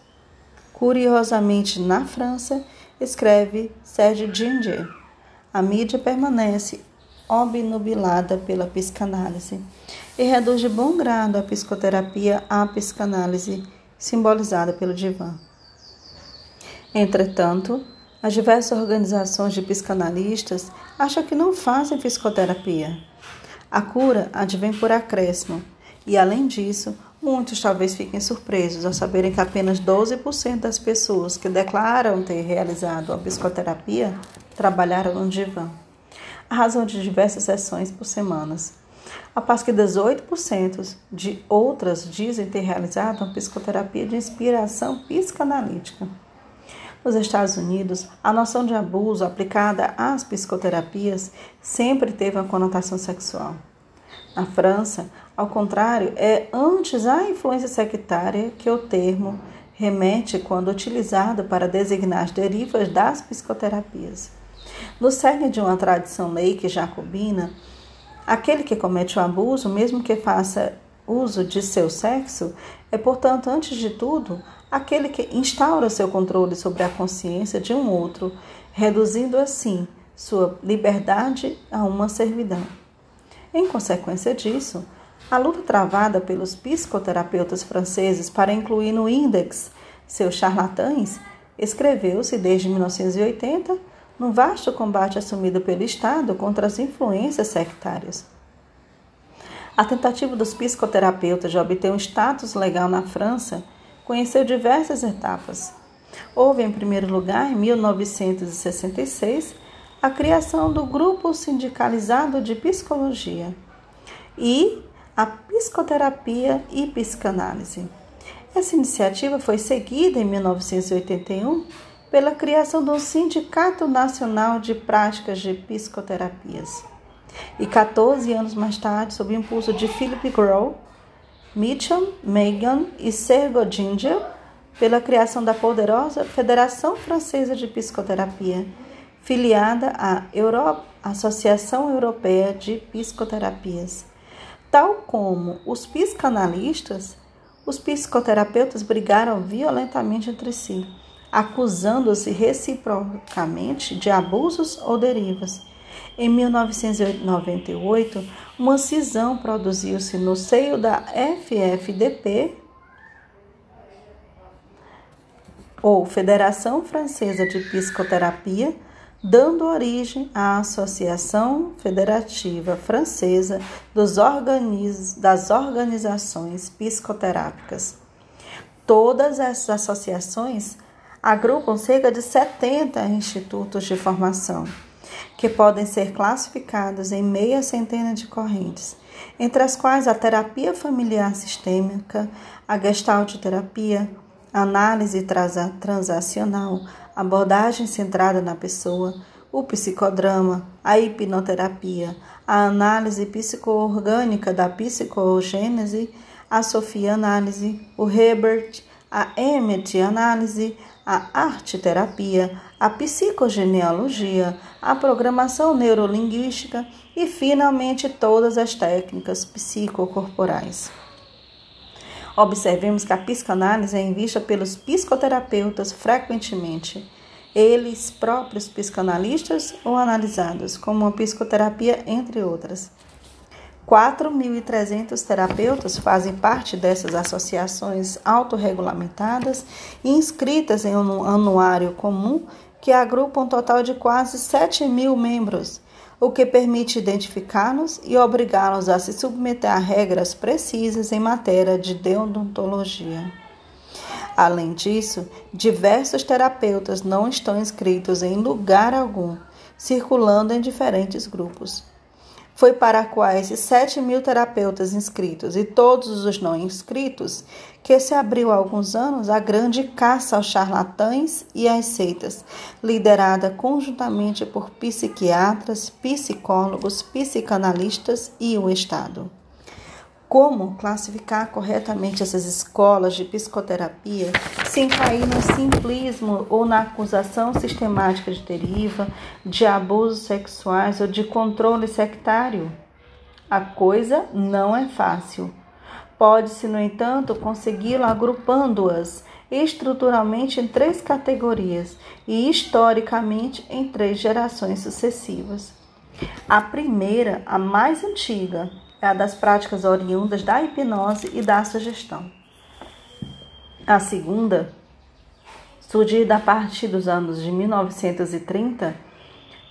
Curiosamente, na França, escreve Serge Ginger, a mídia permanece obnubilada pela psicanálise e reduz de bom grado a psicoterapia à psicanálise, simbolizada pelo divã. Entretanto, as diversas organizações de psicanalistas acham que não fazem psicoterapia. A cura advém por acréscimo, e além disso, muitos talvez fiquem surpresos ao saberem que apenas 12% das pessoas que declaram ter realizado a psicoterapia trabalharam no divã, a razão de diversas sessões por semanas. A paz que 18% de outras dizem ter realizado uma psicoterapia de inspiração psicanalítica. Nos Estados Unidos, a noção de abuso aplicada às psicoterapias sempre teve uma conotação sexual. Na França, ao contrário, é antes a influência sectária que o termo remete quando utilizado para designar as derivas das psicoterapias. No cerne de uma tradição laica jacobina, aquele que comete o abuso, mesmo que faça uso de seu sexo, é, portanto, antes de tudo, aquele que instaura seu controle sobre a consciência de um outro, reduzindo assim sua liberdade a uma servidão. Em consequência disso, a luta travada pelos psicoterapeutas franceses para incluir no índex seus charlatães escreveu-se desde 1980 no vasto combate assumido pelo Estado contra as influências sectárias. A tentativa dos psicoterapeutas de obter um status legal na França conheceu diversas etapas. Houve, em primeiro lugar, em 1966, a criação do Grupo Sindicalizado de Psicologia e a Psicoterapia e Psicanálise. Essa iniciativa foi seguida em 1981 pela criação do Sindicato Nacional de Práticas de Psicoterapias. E 14 anos mais tarde, sob o impulso de Philip Grohl, Mitchell, Megan e Sergo Ginger, pela criação da poderosa Federação Francesa de Psicoterapia, filiada à Associação Europeia de Psicoterapias. Tal como os psicanalistas, os psicoterapeutas brigaram violentamente entre si, acusando-se reciprocamente de abusos ou derivas. Em 1998, uma cisão produziu-se no seio da FFDP, ou Federação Francesa de Psicoterapia, dando origem à Associação Federativa Francesa Organiz... das Organizações Psicoterápicas. Todas essas associações agrupam cerca de 70 institutos de formação, que podem ser classificados em meia centena de correntes, entre as quais a terapia familiar sistêmica, a gestalt terapia, análise transacional, abordagem centrada na pessoa, o psicodrama, a hipnoterapia, a análise psicoorgânica da psicogênese, a Sofia análise, o Hebert, a Emmet análise, a arte-terapia, a psicogenealogia, a programação neurolinguística e, finalmente, todas as técnicas psicocorporais. Observemos que a psicanálise é vista pelos psicoterapeutas frequentemente, eles próprios psicanalistas ou analisados, como a psicoterapia, entre outras. 4.300 terapeutas fazem parte dessas associações autorregulamentadas e inscritas em um anuário comum que agrupa um total de quase 7 mil membros o que permite identificá-los e obrigá-los a se submeter a regras precisas em matéria de deontologia. Além disso, diversos terapeutas não estão inscritos em lugar algum, circulando em diferentes grupos foi para quais 7 mil terapeutas inscritos e todos os não inscritos que se abriu há alguns anos a grande caça aos charlatães e às seitas, liderada conjuntamente por psiquiatras, psicólogos, psicanalistas e o Estado. Como classificar corretamente essas escolas de psicoterapia sem cair no simplismo ou na acusação sistemática de deriva, de abusos sexuais ou de controle sectário? A coisa não é fácil. Pode-se, no entanto, consegui-lo agrupando-as estruturalmente em três categorias e historicamente em três gerações sucessivas. A primeira, a mais antiga, das práticas oriundas da hipnose e da sugestão. A segunda, surgida a partir dos anos de 1930,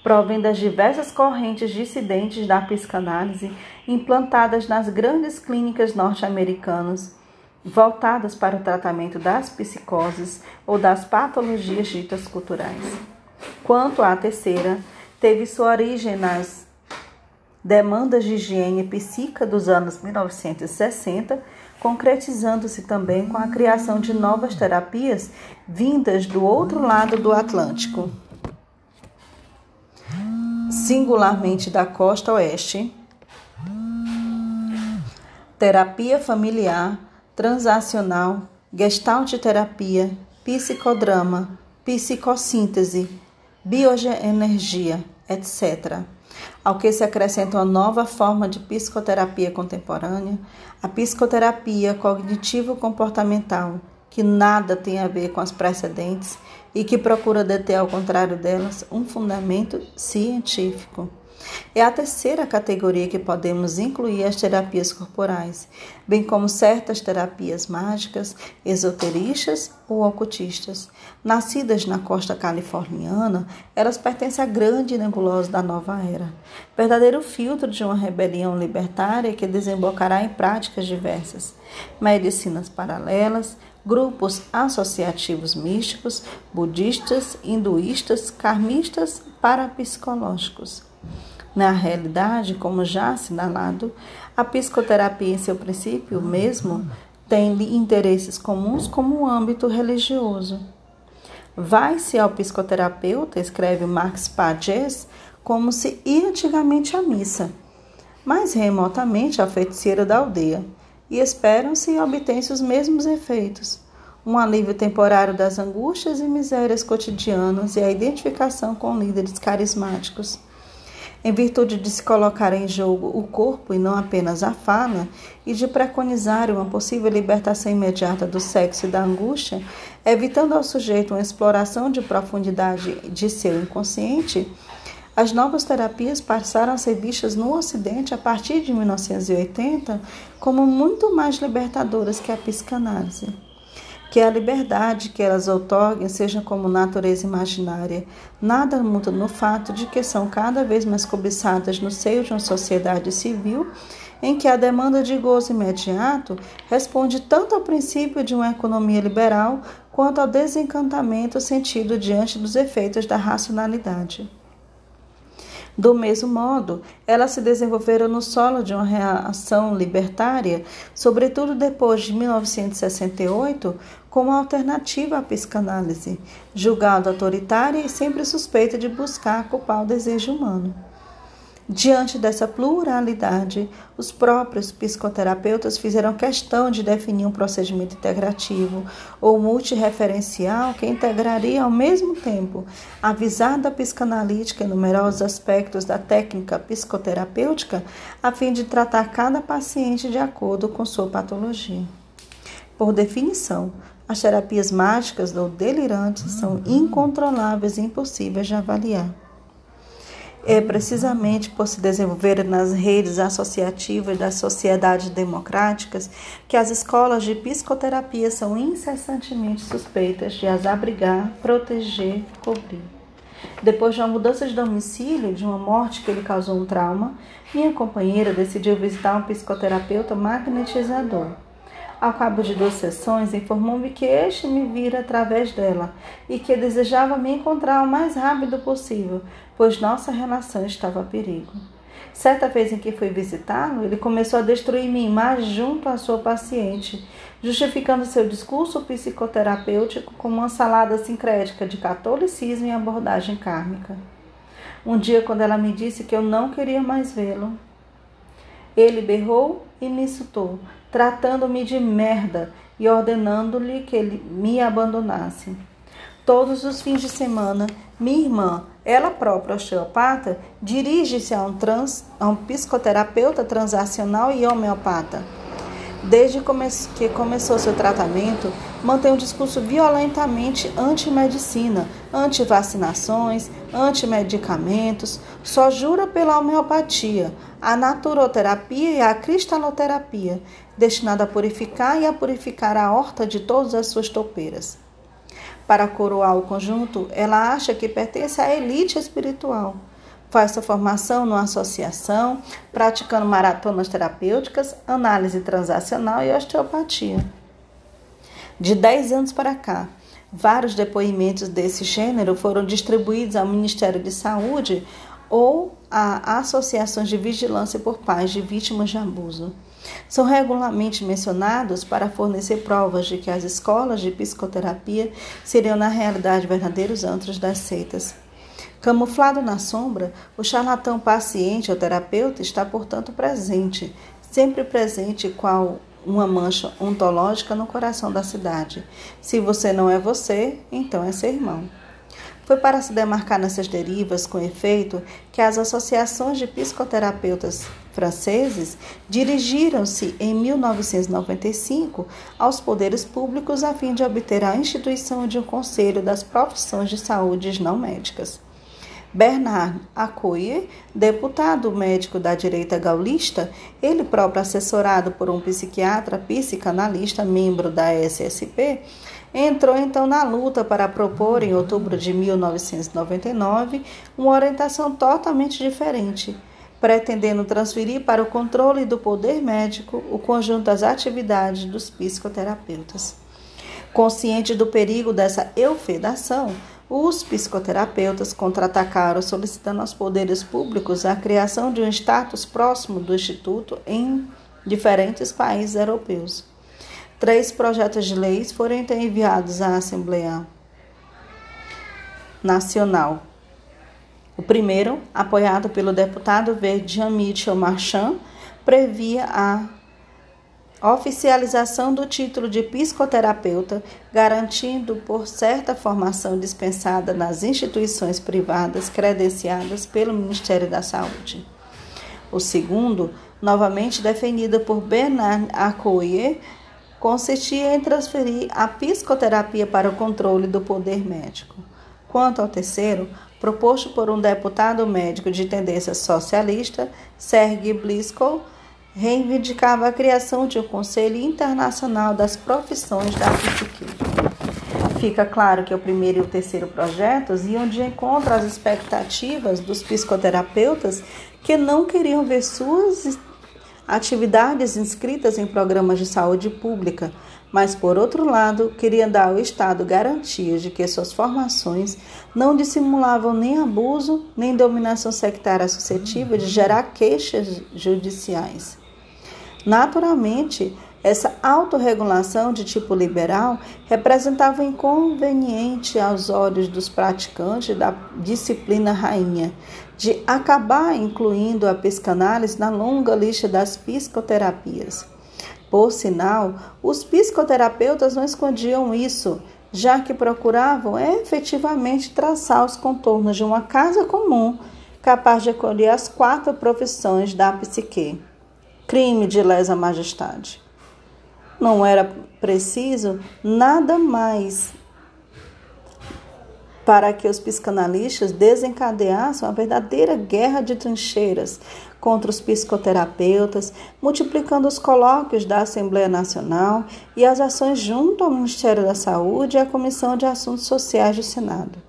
provém das diversas correntes dissidentes da psicanálise implantadas nas grandes clínicas norte-americanas, voltadas para o tratamento das psicoses ou das patologias ditas culturais. Quanto à terceira, teve sua origem nas demandas de higiene psíquica dos anos 1960, concretizando-se também com a criação de novas terapias vindas do outro lado do Atlântico, singularmente da costa oeste. Terapia familiar, transacional, gestalt terapia, psicodrama, psicossíntese, bioenergia, etc ao que se acrescenta uma nova forma de psicoterapia contemporânea, a psicoterapia cognitivo-comportamental, que nada tem a ver com as precedentes e que procura deter, ao contrário delas, um fundamento científico. É a terceira categoria que podemos incluir as terapias corporais, bem como certas terapias mágicas, esoteristas ou ocultistas. Nascidas na costa californiana, elas pertencem à grande nebulosa da nova era, verdadeiro filtro de uma rebelião libertária que desembocará em práticas diversas, medicinas paralelas, grupos associativos místicos, budistas, hinduístas, karmistas, parapsicológicos. Na realidade, como já assinalado, a psicoterapia em seu princípio mesmo tem interesses comuns como o âmbito religioso. Vai-se ao psicoterapeuta, escreve Max Pages, como se ia antigamente à missa, mais remotamente ao feiticeiro da aldeia e esperam-se e obtêm-se os mesmos efeitos. Um alívio temporário das angústias e misérias cotidianas e a identificação com líderes carismáticos. Em virtude de se colocar em jogo o corpo e não apenas a fala, e de preconizar uma possível libertação imediata do sexo e da angústia, evitando ao sujeito uma exploração de profundidade de seu inconsciente, as novas terapias passaram a ser vistas no Ocidente a partir de 1980 como muito mais libertadoras que a psicanálise. Que a liberdade que elas outorguem seja como natureza imaginária, nada muda no fato de que são cada vez mais cobiçadas no seio de uma sociedade civil em que a demanda de gozo imediato responde tanto ao princípio de uma economia liberal quanto ao desencantamento sentido diante dos efeitos da racionalidade. Do mesmo modo, elas se desenvolveram no solo de uma reação libertária, sobretudo depois de 1968, como alternativa à psicanálise, julgada autoritária e sempre suspeita de buscar culpar o desejo humano. Diante dessa pluralidade, os próprios psicoterapeutas fizeram questão de definir um procedimento integrativo ou multireferencial que integraria ao mesmo tempo a visada psicanalítica e numerosos aspectos da técnica psicoterapêutica, a fim de tratar cada paciente de acordo com sua patologia. Por definição, as terapias mágicas ou delirantes são incontroláveis e impossíveis de avaliar. É precisamente por se desenvolver nas redes associativas das sociedades democráticas que as escolas de psicoterapia são incessantemente suspeitas de as abrigar, proteger, cobrir. Depois de uma mudança de domicílio, de uma morte que lhe causou um trauma, minha companheira decidiu visitar um psicoterapeuta magnetizador. Ao cabo de duas sessões, informou-me que este me vira através dela e que desejava me encontrar o mais rápido possível, pois nossa relação estava a perigo. Certa vez em que fui visitá-lo, ele começou a destruir minha imagem junto à sua paciente, justificando seu discurso psicoterapêutico como uma salada sincrética de catolicismo e abordagem kármica. Um dia, quando ela me disse que eu não queria mais vê-lo, ele berrou e me insultou, tratando-me de merda e ordenando-lhe que ele me abandonasse. Todos os fins de semana, minha irmã, ela própria osteopata, dirige-se a, um a um psicoterapeuta transacional e homeopata. Desde que começou seu tratamento, mantém um discurso violentamente anti-medicina, anti-vacinações, anti-medicamentos, só jura pela homeopatia, a naturoterapia e a cristaloterapia, destinada a purificar e a purificar a horta de todas as suas topeiras. Para coroar o conjunto, ela acha que pertence à elite espiritual. Faz sua formação numa associação, praticando maratonas terapêuticas, análise transacional e osteopatia. De 10 anos para cá, vários depoimentos desse gênero foram distribuídos ao Ministério de Saúde ou a associações de vigilância por pais de vítimas de abuso. São regularmente mencionados para fornecer provas de que as escolas de psicoterapia seriam na realidade verdadeiros antros das seitas. Camuflado na sombra, o charlatão paciente ou terapeuta está, portanto, presente, sempre presente qual uma mancha ontológica no coração da cidade. Se você não é você, então é seu irmão. Foi para se demarcar nessas derivas, com efeito, que as associações de psicoterapeutas franceses dirigiram-se em 1995 aos poderes públicos a fim de obter a instituição de um conselho das profissões de saúde não médicas. Bernard Accoyer, deputado médico da direita gaulista, ele próprio assessorado por um psiquiatra psicanalista, membro da SSP, entrou então na luta para propor, em outubro de 1999, uma orientação totalmente diferente, pretendendo transferir para o controle do poder médico o conjunto das atividades dos psicoterapeutas. Consciente do perigo dessa eufedação, os psicoterapeutas contra-atacaram, solicitando aos poderes públicos a criação de um status próximo do Instituto em diferentes países europeus. Três projetos de leis foram então enviados à Assembleia Nacional. O primeiro, apoiado pelo deputado verde Jean-Michel Marchand, previa a oficialização do título de psicoterapeuta, garantindo por certa formação dispensada nas instituições privadas credenciadas pelo Ministério da Saúde. O segundo, novamente definido por Bernard Accoyer, consistia em transferir a psicoterapia para o controle do poder médico. Quanto ao terceiro, proposto por um deputado médico de tendência socialista, Sergei Bliskov, reivindicava a criação de um Conselho Internacional das Profissões da Psique. Fica claro que o primeiro e o terceiro projetos iam de encontro às expectativas dos psicoterapeutas que não queriam ver suas atividades inscritas em programas de saúde pública, mas, por outro lado, queriam dar ao Estado garantias de que suas formações não dissimulavam nem abuso, nem dominação sectária suscetível de gerar queixas judiciais. Naturalmente, essa autorregulação de tipo liberal representava inconveniente aos olhos dos praticantes da disciplina rainha, de acabar incluindo a psicanálise na longa lista das psicoterapias. Por sinal, os psicoterapeutas não escondiam isso, já que procuravam efetivamente traçar os contornos de uma casa comum capaz de acolher as quatro profissões da psique crime de lesa majestade. Não era preciso nada mais para que os psicanalistas desencadeassem uma verdadeira guerra de trincheiras contra os psicoterapeutas, multiplicando os colóquios da Assembleia Nacional e as ações junto ao Ministério da Saúde e à Comissão de Assuntos Sociais do Senado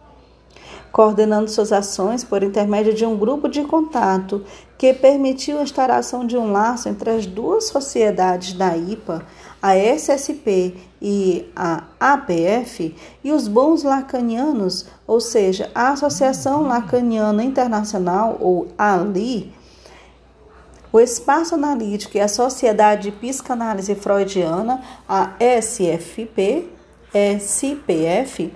coordenando suas ações por intermédio de um grupo de contato que permitiu a instauração de um laço entre as duas sociedades da IPA, a SSP e a APF, e os bons lacanianos, ou seja, a Associação Lacaniana Internacional, ou ALI, o Espaço Analítico e a Sociedade de Psicanálise Freudiana, a SFP, SPF,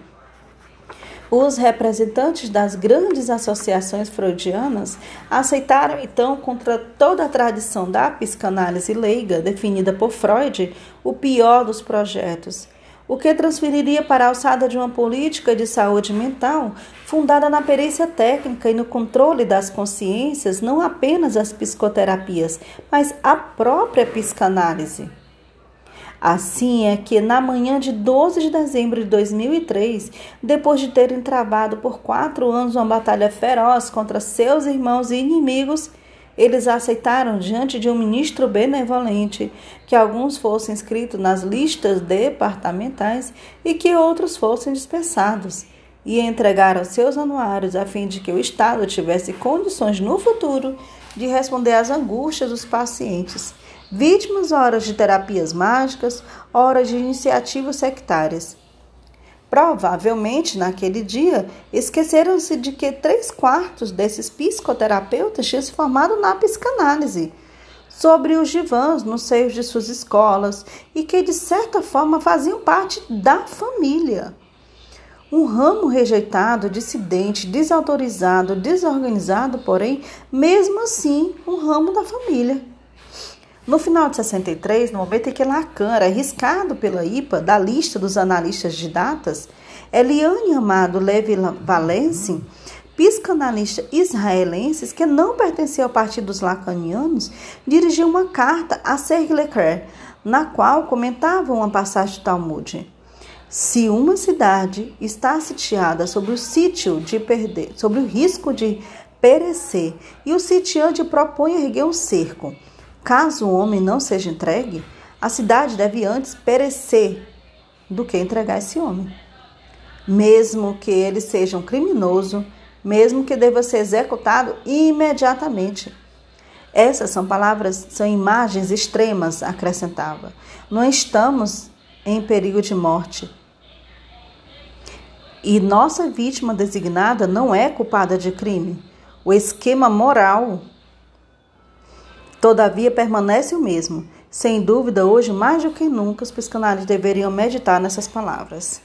os representantes das grandes associações freudianas aceitaram então, contra toda a tradição da psicanálise leiga definida por Freud, o pior dos projetos, o que transferiria para a alçada de uma política de saúde mental fundada na perícia técnica e no controle das consciências, não apenas as psicoterapias, mas a própria psicanálise. Assim é que, na manhã de 12 de dezembro de 2003, depois de terem travado por quatro anos uma batalha feroz contra seus irmãos e inimigos, eles aceitaram, diante de um ministro benevolente, que alguns fossem inscritos nas listas departamentais e que outros fossem dispensados, e entregaram seus anuários a fim de que o Estado tivesse condições no futuro de responder às angústias dos pacientes vítimas horas de terapias mágicas, horas de iniciativas sectárias. Provavelmente, naquele dia, esqueceram-se de que três quartos desses psicoterapeutas tinham se formado na psicanálise, sobre os divãs nos seios de suas escolas e que, de certa forma, faziam parte da família. Um ramo rejeitado, dissidente, desautorizado, desorganizado, porém, mesmo assim, um ramo da família. No final de 63, no momento em que Lacan era arriscado pela IPA da lista dos analistas de datas, Eliane Amado Levi Valence, psicanalista israelense que não pertencia ao partido dos lacanianos, dirigiu uma carta a Serge Leclerc, na qual comentava uma passagem do Talmud. Se uma cidade está sitiada sobre o sítio de perder, sobre o risco de perecer, e o sitiante propõe erguer um cerco, caso o homem não seja entregue, a cidade deve antes perecer do que entregar esse homem. Mesmo que ele seja um criminoso, mesmo que deva ser executado imediatamente. Essas são palavras, são imagens extremas, acrescentava. Não estamos em perigo de morte. E nossa vítima designada não é culpada de crime. O esquema moral, todavia, permanece o mesmo. Sem dúvida, hoje, mais do que nunca, os psicanalistas deveriam meditar nessas palavras.